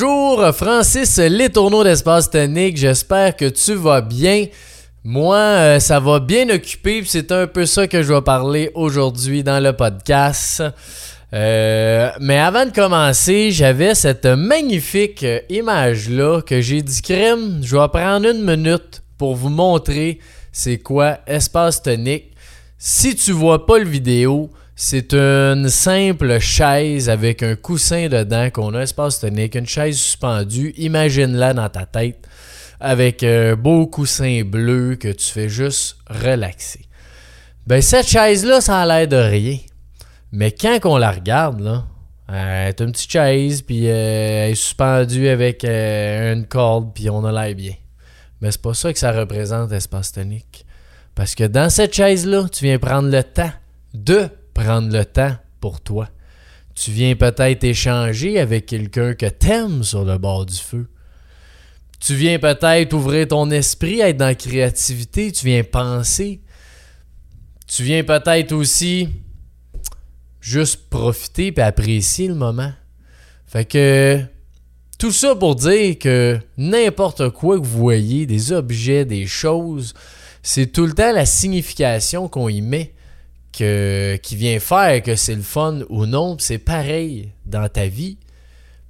Bonjour, Francis Letourneau d'Espace Tonique. J'espère que tu vas bien. Moi, euh, ça va bien occupé, c'est un peu ça que je vais parler aujourd'hui dans le podcast. Euh, mais avant de commencer, j'avais cette magnifique image-là que j'ai dit crème. Je vais prendre une minute pour vous montrer c'est quoi Espace Tonique. Si tu vois pas le vidéo, c'est une simple chaise avec un coussin dedans qu'on a espace tonique, une chaise suspendue. Imagine-la dans ta tête avec un beau coussin bleu que tu fais juste relaxer. Ben cette chaise-là, ça a l'air de rien. Mais quand on la regarde, là, elle est une petite chaise, puis euh, elle est suspendue avec euh, une corde, puis on a l'air bien. Mais c'est pas ça que ça représente, espace tonique. Parce que dans cette chaise-là, tu viens prendre le temps de prendre le temps pour toi. Tu viens peut-être échanger avec quelqu'un que t'aimes sur le bord du feu. Tu viens peut-être ouvrir ton esprit, être dans la créativité, tu viens penser. Tu viens peut-être aussi juste profiter et apprécier le moment. Fait que tout ça pour dire que n'importe quoi que vous voyez, des objets, des choses, c'est tout le temps la signification qu'on y met qui vient faire que c'est le fun ou non, c'est pareil dans ta vie.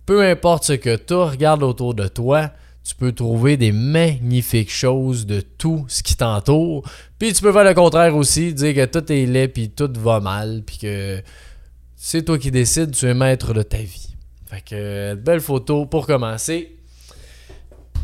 Peu importe ce que tu regardes autour de toi, tu peux trouver des magnifiques choses de tout ce qui t'entoure. Puis tu peux faire le contraire aussi, dire que tout est laid, puis tout va mal, puis que c'est toi qui décides, tu es maître de ta vie. Fait que, belle photo pour commencer.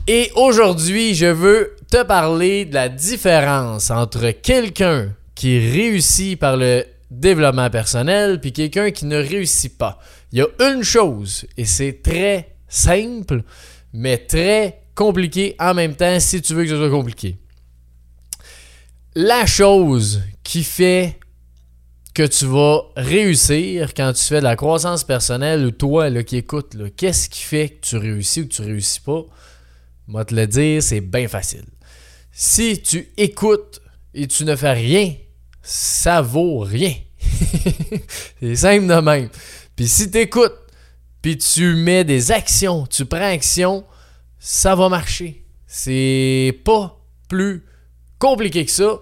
Et aujourd'hui, je veux te parler de la différence entre quelqu'un qui réussit par le développement personnel, puis quelqu'un qui ne réussit pas. Il y a une chose, et c'est très simple, mais très compliqué en même temps si tu veux que ce soit compliqué. La chose qui fait que tu vas réussir quand tu fais de la croissance personnelle ou toi là, qui écoute, qu'est-ce qui fait que tu réussis ou que tu réussis pas? Moi te le dire, c'est bien facile. Si tu écoutes et tu ne fais rien ça vaut rien. c'est simple de même. Puis si tu écoutes, puis tu mets des actions, tu prends action, ça va marcher. C'est pas plus compliqué que ça.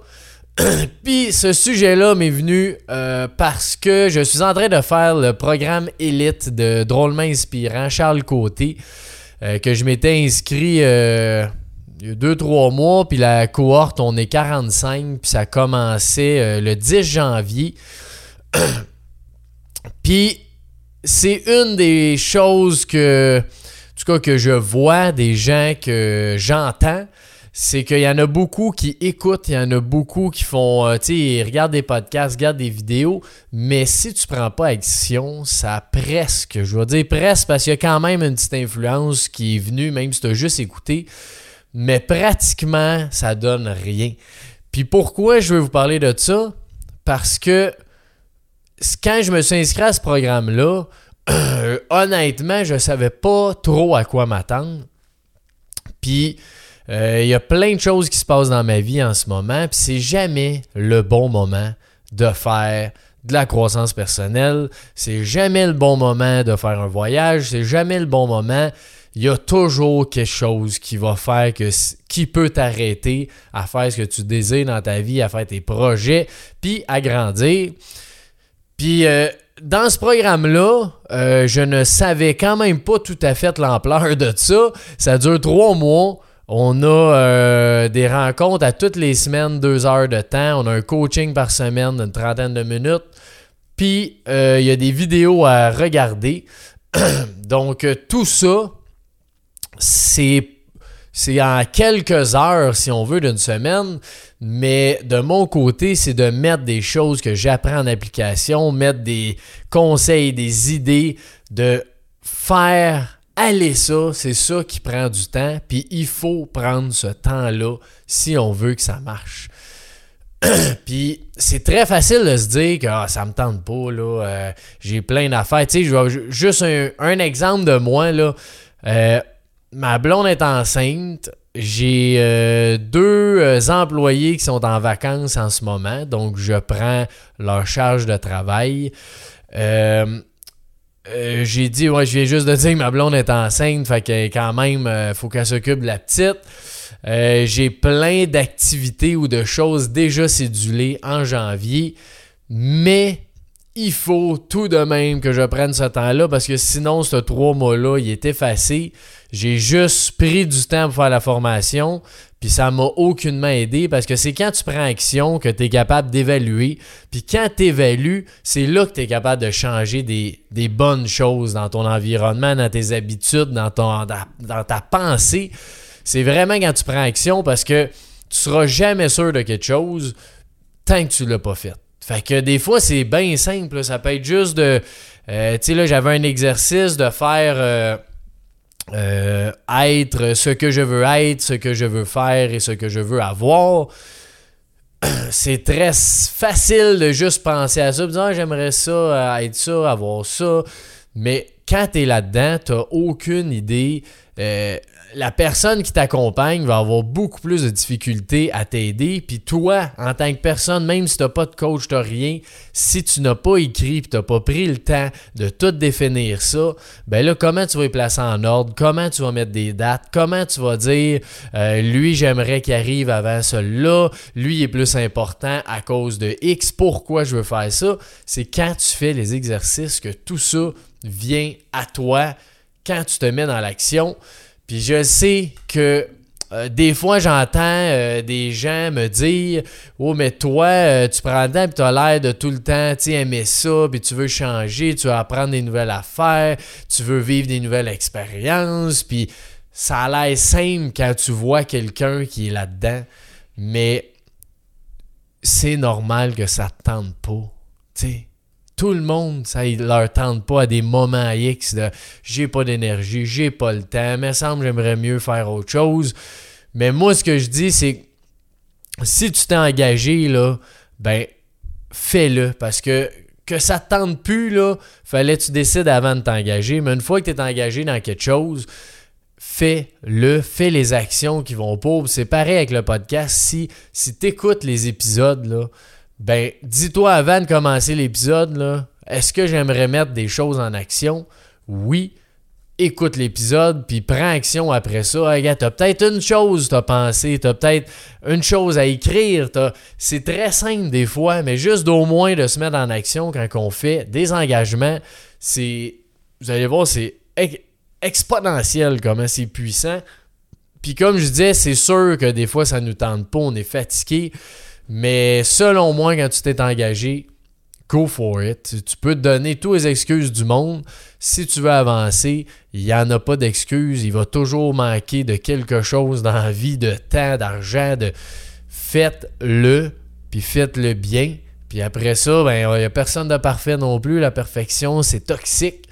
puis ce sujet-là m'est venu euh, parce que je suis en train de faire le programme élite de Drôlement Inspirant, Charles Côté, euh, que je m'étais inscrit euh, il y a 2-3 mois, puis la cohorte, on est 45, puis ça commençait euh, le 10 janvier. puis c'est une des choses que, en tout cas, que je vois, des gens que j'entends, c'est qu'il y en a beaucoup qui écoutent, il y en a beaucoup qui font, euh, tu sais, regardent des podcasts, regardent des vidéos, mais si tu prends pas action, ça presque, je veux dire presque, parce qu'il y a quand même une petite influence qui est venue, même si tu as juste écouté, mais pratiquement, ça donne rien. Puis pourquoi je veux vous parler de ça? Parce que quand je me suis inscrit à ce programme-là, honnêtement, je ne savais pas trop à quoi m'attendre. Puis euh, il y a plein de choses qui se passent dans ma vie en ce moment, puis c'est jamais le bon moment de faire de la croissance personnelle, c'est jamais le bon moment de faire un voyage, c'est jamais le bon moment il y a toujours quelque chose qui va faire que qui peut t'arrêter à faire ce que tu désires dans ta vie, à faire tes projets, puis à grandir. Puis euh, dans ce programme-là, euh, je ne savais quand même pas tout à fait l'ampleur de ça. Ça dure trois mois. On a euh, des rencontres à toutes les semaines, deux heures de temps. On a un coaching par semaine d'une trentaine de minutes. Puis, il y a des vidéos à regarder. Donc, tout ça, c'est c'est en quelques heures, si on veut, d'une semaine. Mais de mon côté, c'est de mettre des choses que j'apprends en application, mettre des conseils, des idées, de faire aller ça. C'est ça qui prend du temps. Puis il faut prendre ce temps-là si on veut que ça marche. Puis c'est très facile de se dire que ah, ça me tente pas, là. Euh, j'ai plein d'affaires. Tu juste un, exemple de moi, là. Euh, ma blonde est enceinte. J'ai euh, deux euh, employés qui sont en vacances en ce moment, donc je prends leur charge de travail. Euh, j'ai dit, ouais, je viens juste de dire que ma blonde est enceinte, fait que quand même, euh, faut qu'elle s'occupe de la petite. J'ai plein d'activités ou de choses déjà cédulées en janvier, mais il faut tout de même que je prenne ce temps-là parce que sinon, ce trois mois-là, il est effacé. J'ai juste pris du temps pour faire la formation, puis ça m'a aucunement aidé parce que c'est quand tu prends action que tu es capable d'évaluer. Puis quand tu évalues, c'est là que tu es capable de changer des, bonnes choses dans ton environnement, dans tes habitudes, dans, ta pensée. C'est vraiment quand tu prends action parce que tu seras jamais sûr de quelque chose tant que tu l'as pas fait. Fait que des fois, c'est bien simple. Ça peut être juste de. Euh, tu sais, là, j'avais un exercice de faire. Euh, euh, être ce que je veux être, ce que je veux faire et ce que je veux avoir. C'est très facile de juste penser à ça, dire ah, j'aimerais ça, être ça, avoir ça. Mais quand tu es là-dedans, tu aucune idée. Euh, la personne qui t'accompagne va avoir beaucoup plus de difficultés à t'aider. Puis toi, en tant que personne, même si tu n'as pas de coach, tu rien, si tu n'as pas écrit et tu n'as pas pris le temps de tout définir ça, ben là, comment tu vas y placer en ordre? Comment tu vas mettre des dates? Comment tu vas dire, euh, lui, j'aimerais qu'il arrive avant celui-là, lui, est plus important à cause de X, pourquoi je veux faire ça? C'est quand tu fais les exercices que tout ça vient à toi quand tu te mets dans l'action. Puis je sais que euh, des fois, j'entends euh, des gens me dire Oh, mais toi, euh, tu prends le temps tu as l'air de tout le temps aimer ça, puis tu veux changer, tu veux apprendre des nouvelles affaires, tu veux vivre des nouvelles expériences, puis ça a l'air simple quand tu vois quelqu'un qui est là-dedans, mais c'est normal que ça te tente pas. sais tout le monde, ça ne leur tente pas à des moments X de j'ai pas d'énergie, j'ai pas le temps, mais semble j'aimerais mieux faire autre chose. Mais moi, ce que je dis, c'est si tu t'es engagé, là, ben, fais-le. Parce que que ça te tente plus, là, fallait que tu décides avant de t'engager. Mais une fois que tu es engagé dans quelque chose, fais-le, fais les actions qui vont pour. C'est pareil avec le podcast. Si, si tu écoutes les épisodes, là, ben, dis-toi avant de commencer l'épisode, est-ce que j'aimerais mettre des choses en action? Oui. Écoute l'épisode, puis prends action après ça. Hey, t'as peut-être une chose t'as pensé, t'as peut-être une chose à écrire. C'est très simple des fois, mais juste d'au moins de se mettre en action quand on fait des engagements, c'est. Vous allez voir, c'est exponentiel comment c'est puissant. Puis comme je disais, c'est sûr que des fois ça nous tente pas, on est fatigué. Mais selon moi, quand tu t'es engagé, go for it. Tu peux te donner toutes les excuses du monde. Si tu veux avancer, il n'y en a pas d'excuses. Il va toujours manquer de quelque chose dans la vie, de temps, d'argent. De... Faites-le, puis faites-le bien. Puis après ça, ben, il n'y a personne de parfait non plus. La perfection, c'est toxique.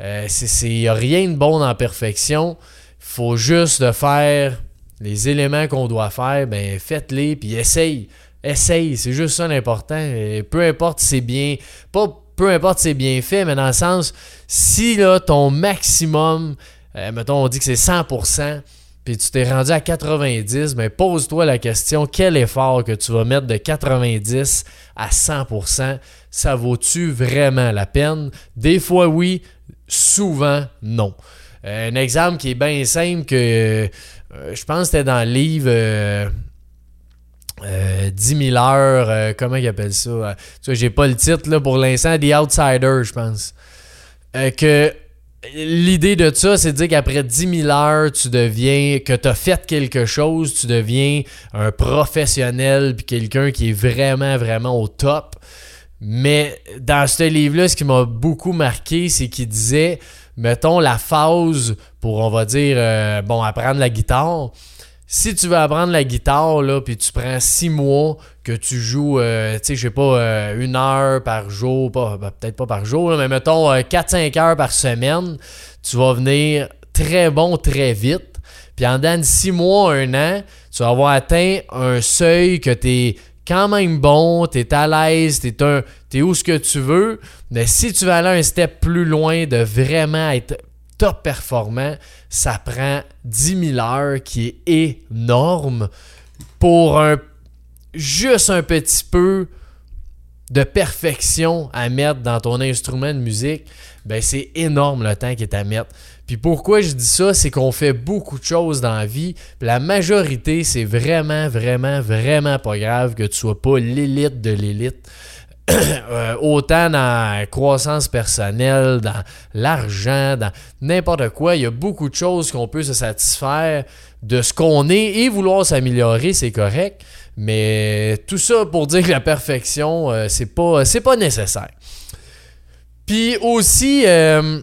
Euh, il n'y a rien de bon dans la perfection. Il faut juste faire les éléments qu'on doit faire. Ben, faites-les, puis essaye essaye, c'est juste ça l'important. Peu importe si c'est bien, pas peu importe c'est bien fait, mais dans le sens, si là, ton maximum, euh, mettons, on dit que c'est 100%, puis tu t'es rendu à 90, mais pose-toi la question, quel effort que tu vas mettre de 90 à 100%, ça vaut-tu vraiment la peine? Des fois oui, souvent non. Euh, un exemple qui est bien simple que euh, je pense que c'était dans le livre 10 euh, 000 heures, euh, comment ils appellent ça? Euh, tu vois, j'ai pas le titre pour l'instant, The Outsider, je pense. que l'idée de ça, c'est de dire qu'après 10 000 heures, tu deviens, que tu as fait quelque chose, tu deviens un professionnel, puis quelqu'un qui est vraiment, vraiment au top. Mais dans ce livre-là, ce qui m'a beaucoup marqué, c'est qu'il disait, mettons, la phase pour, on va dire, bon, apprendre la guitare si tu veux apprendre la guitare, là, puis tu prends six mois que tu joues, euh, tu sais, je sais pas, euh, une heure par jour, pas, ben, peut-être pas par jour, mais mettons 4-5 euh, heures par semaine, tu vas venir très bon très vite. Puis en dedans de six mois, un an, tu vas avoir atteint un seuil que tu es quand même bon, tu es à l'aise, tu es, où ce que tu veux. Mais si tu veux aller un step plus loin de vraiment être top performant, ça prend 10 000 heures qui est énorme pour un juste un petit peu de perfection à mettre dans ton instrument de musique, ben c'est énorme le temps qui est à mettre. Puis pourquoi je dis ça, c'est qu'on fait beaucoup de choses dans la vie. la majorité, c'est vraiment, vraiment, vraiment pas grave que tu sois pas l'élite de l'élite. Euh, autant dans la croissance personnelle, dans l'argent, dans n'importe quoi, il y a beaucoup de choses qu'on peut se satisfaire de ce qu'on est et vouloir s'améliorer, c'est correct. Mais tout ça pour dire que la perfection, euh, c'est pas, nécessaire. Puis aussi, euh,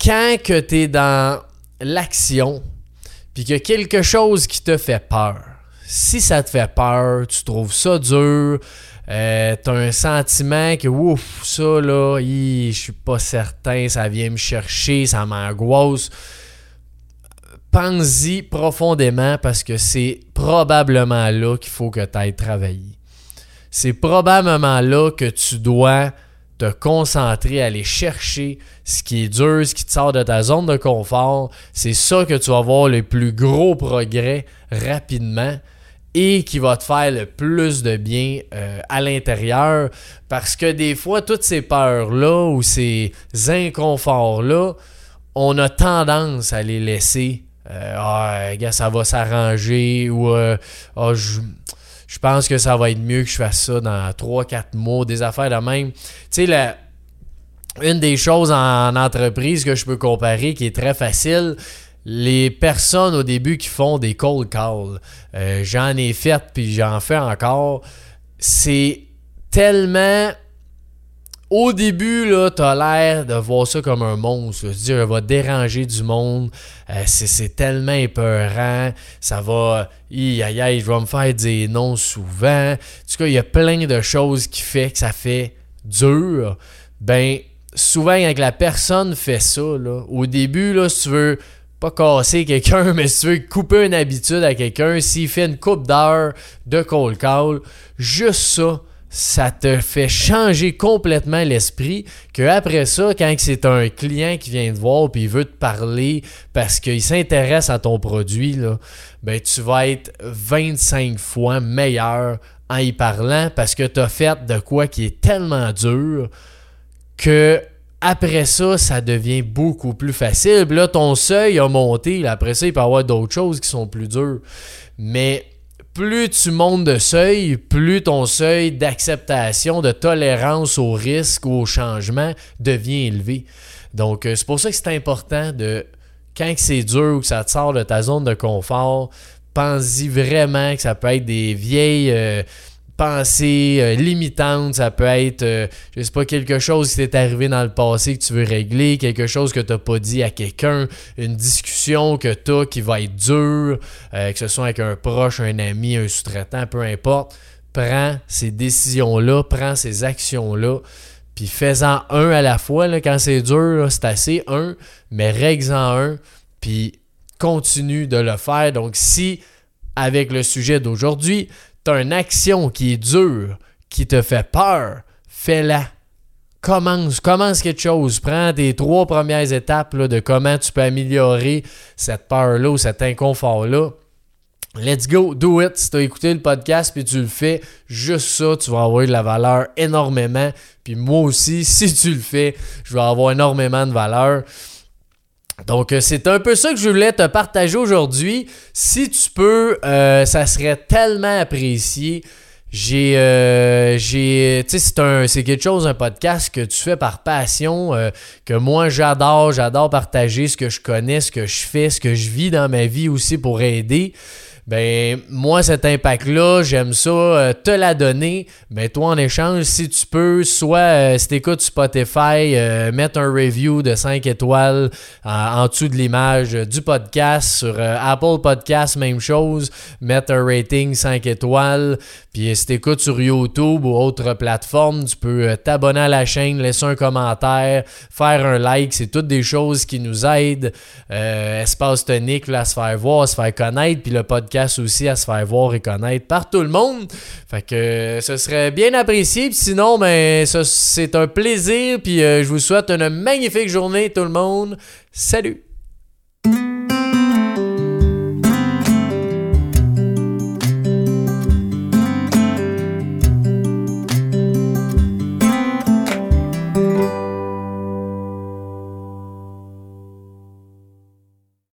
quand que tu dans l'action, puis qu'il y a quelque chose qui te fait peur, si ça te fait peur, tu trouves ça dur, euh, tu as un sentiment que ouf, ça là, je suis pas certain, ça vient me chercher, ça m'angoisse pense-y profondément parce que c'est probablement là qu'il faut que tu ailles travailler. C'est probablement là que tu dois te concentrer, aller chercher ce qui est dur, ce qui te sort de ta zone de confort. C'est ça que tu vas voir le plus gros progrès rapidement et qui va te faire le plus de bien euh, à l'intérieur. Parce que des fois, toutes ces peurs-là ou ces inconforts-là, on a tendance à les laisser euh, ah, ça va s'arranger ou euh, ah, je, pense que ça va être mieux que je fasse ça dans 3-4 mois, des affaires de même. Tu sais, une des choses en, entreprise que je peux comparer qui est très facile, les personnes au début qui font des cold calls, euh, j'en ai fait puis j'en fais encore, c'est tellement au début, là, t'as l'air de voir ça comme un monstre. dire, elle va déranger du monde. Euh, c'est tellement épeurant. Ça va. Aïe, aïe, aïe, je vais me faire des noms souvent. En tout cas, il y a plein de choses qui fait que ça fait dur. Ben, souvent, quand la personne fait ça, là, au début, là, si tu veux pas casser quelqu'un, mais si tu veux couper une habitude à quelqu'un, s'il fait une coupe d'heure de cold call, juste ça, ça te fait changer complètement l'esprit que après ça quand c'est un client qui vient te voir puis il veut te parler parce qu'il s'intéresse à ton produit là, ben tu vas être 25 fois meilleur en y parlant parce que tu as fait de quoi qui est tellement dur que après ça, ça devient beaucoup plus facile. là, ton seuil a monté. après ça, il peut y avoir d'autres choses qui sont plus dures. Mais plus tu montes de seuil, plus ton seuil d'acceptation, de tolérance au risque ou au changement devient élevé. Donc, euh, c'est pour ça que c'est important de, quand c'est dur ou que ça te sort de ta zone de confort, pense-y vraiment que ça peut être des vieilles, euh, pensée euh, limitante, ça peut être, euh, je sais pas, quelque chose qui t'est arrivé dans le passé que tu veux régler, quelque chose que tu n'as pas dit à quelqu'un, une discussion que tu as qui va être dure, euh, que ce soit avec un proche, un ami, un sous-traitant, peu importe. Prends ces décisions-là, prends ces actions-là, puis fais-en un à la fois. Quand c'est dur, c'est assez un, mais règle-en un, puis continue de le faire. Donc, si avec le sujet d'aujourd'hui, tu as une action qui est dure, qui te fait peur, fais-la. Commence, commence quelque chose. Prends tes trois premières étapes de comment tu peux améliorer cette peur-là ou cet inconfort-là. Let's go, do it. Si tu as écouté le podcast puis tu le fais, juste ça, tu vas avoir de la valeur énormément. Puis moi aussi, si tu le fais, je vais avoir énormément de valeur. Donc, euh, c'est un peu ça que je voulais te partager aujourd'hui. Si tu peux, euh, ça serait tellement apprécié. J'ai, euh, j'ai, tu sais, c'est quelque chose, un podcast que tu fais par passion, que moi j'adore, j'adore partager ce que je connais, ce que je fais, ce que je vis dans ma vie aussi pour aider ben moi cet impact là j'aime ça euh, te la donner. Ben toi en échange si tu peux soit euh, si t'écoutes Spotify euh, mettre un review de 5 étoiles en dessous de l'image du podcast sur Apple Podcast même chose mettre un rating 5 étoiles. Puis si t'écoutes sur YouTube ou autre plateforme tu peux t'abonner à la chaîne laisser un commentaire faire un like c'est toutes des choses qui nous aident. Espace tonique là, se faire voir se faire connaître puis le podcast aussi à se faire voir et connaître par tout le monde. Fait que ce serait bien apprécié. sinon, ben, c'est un plaisir. Puis euh, je vous souhaite une magnifique journée, tout le monde. Salut!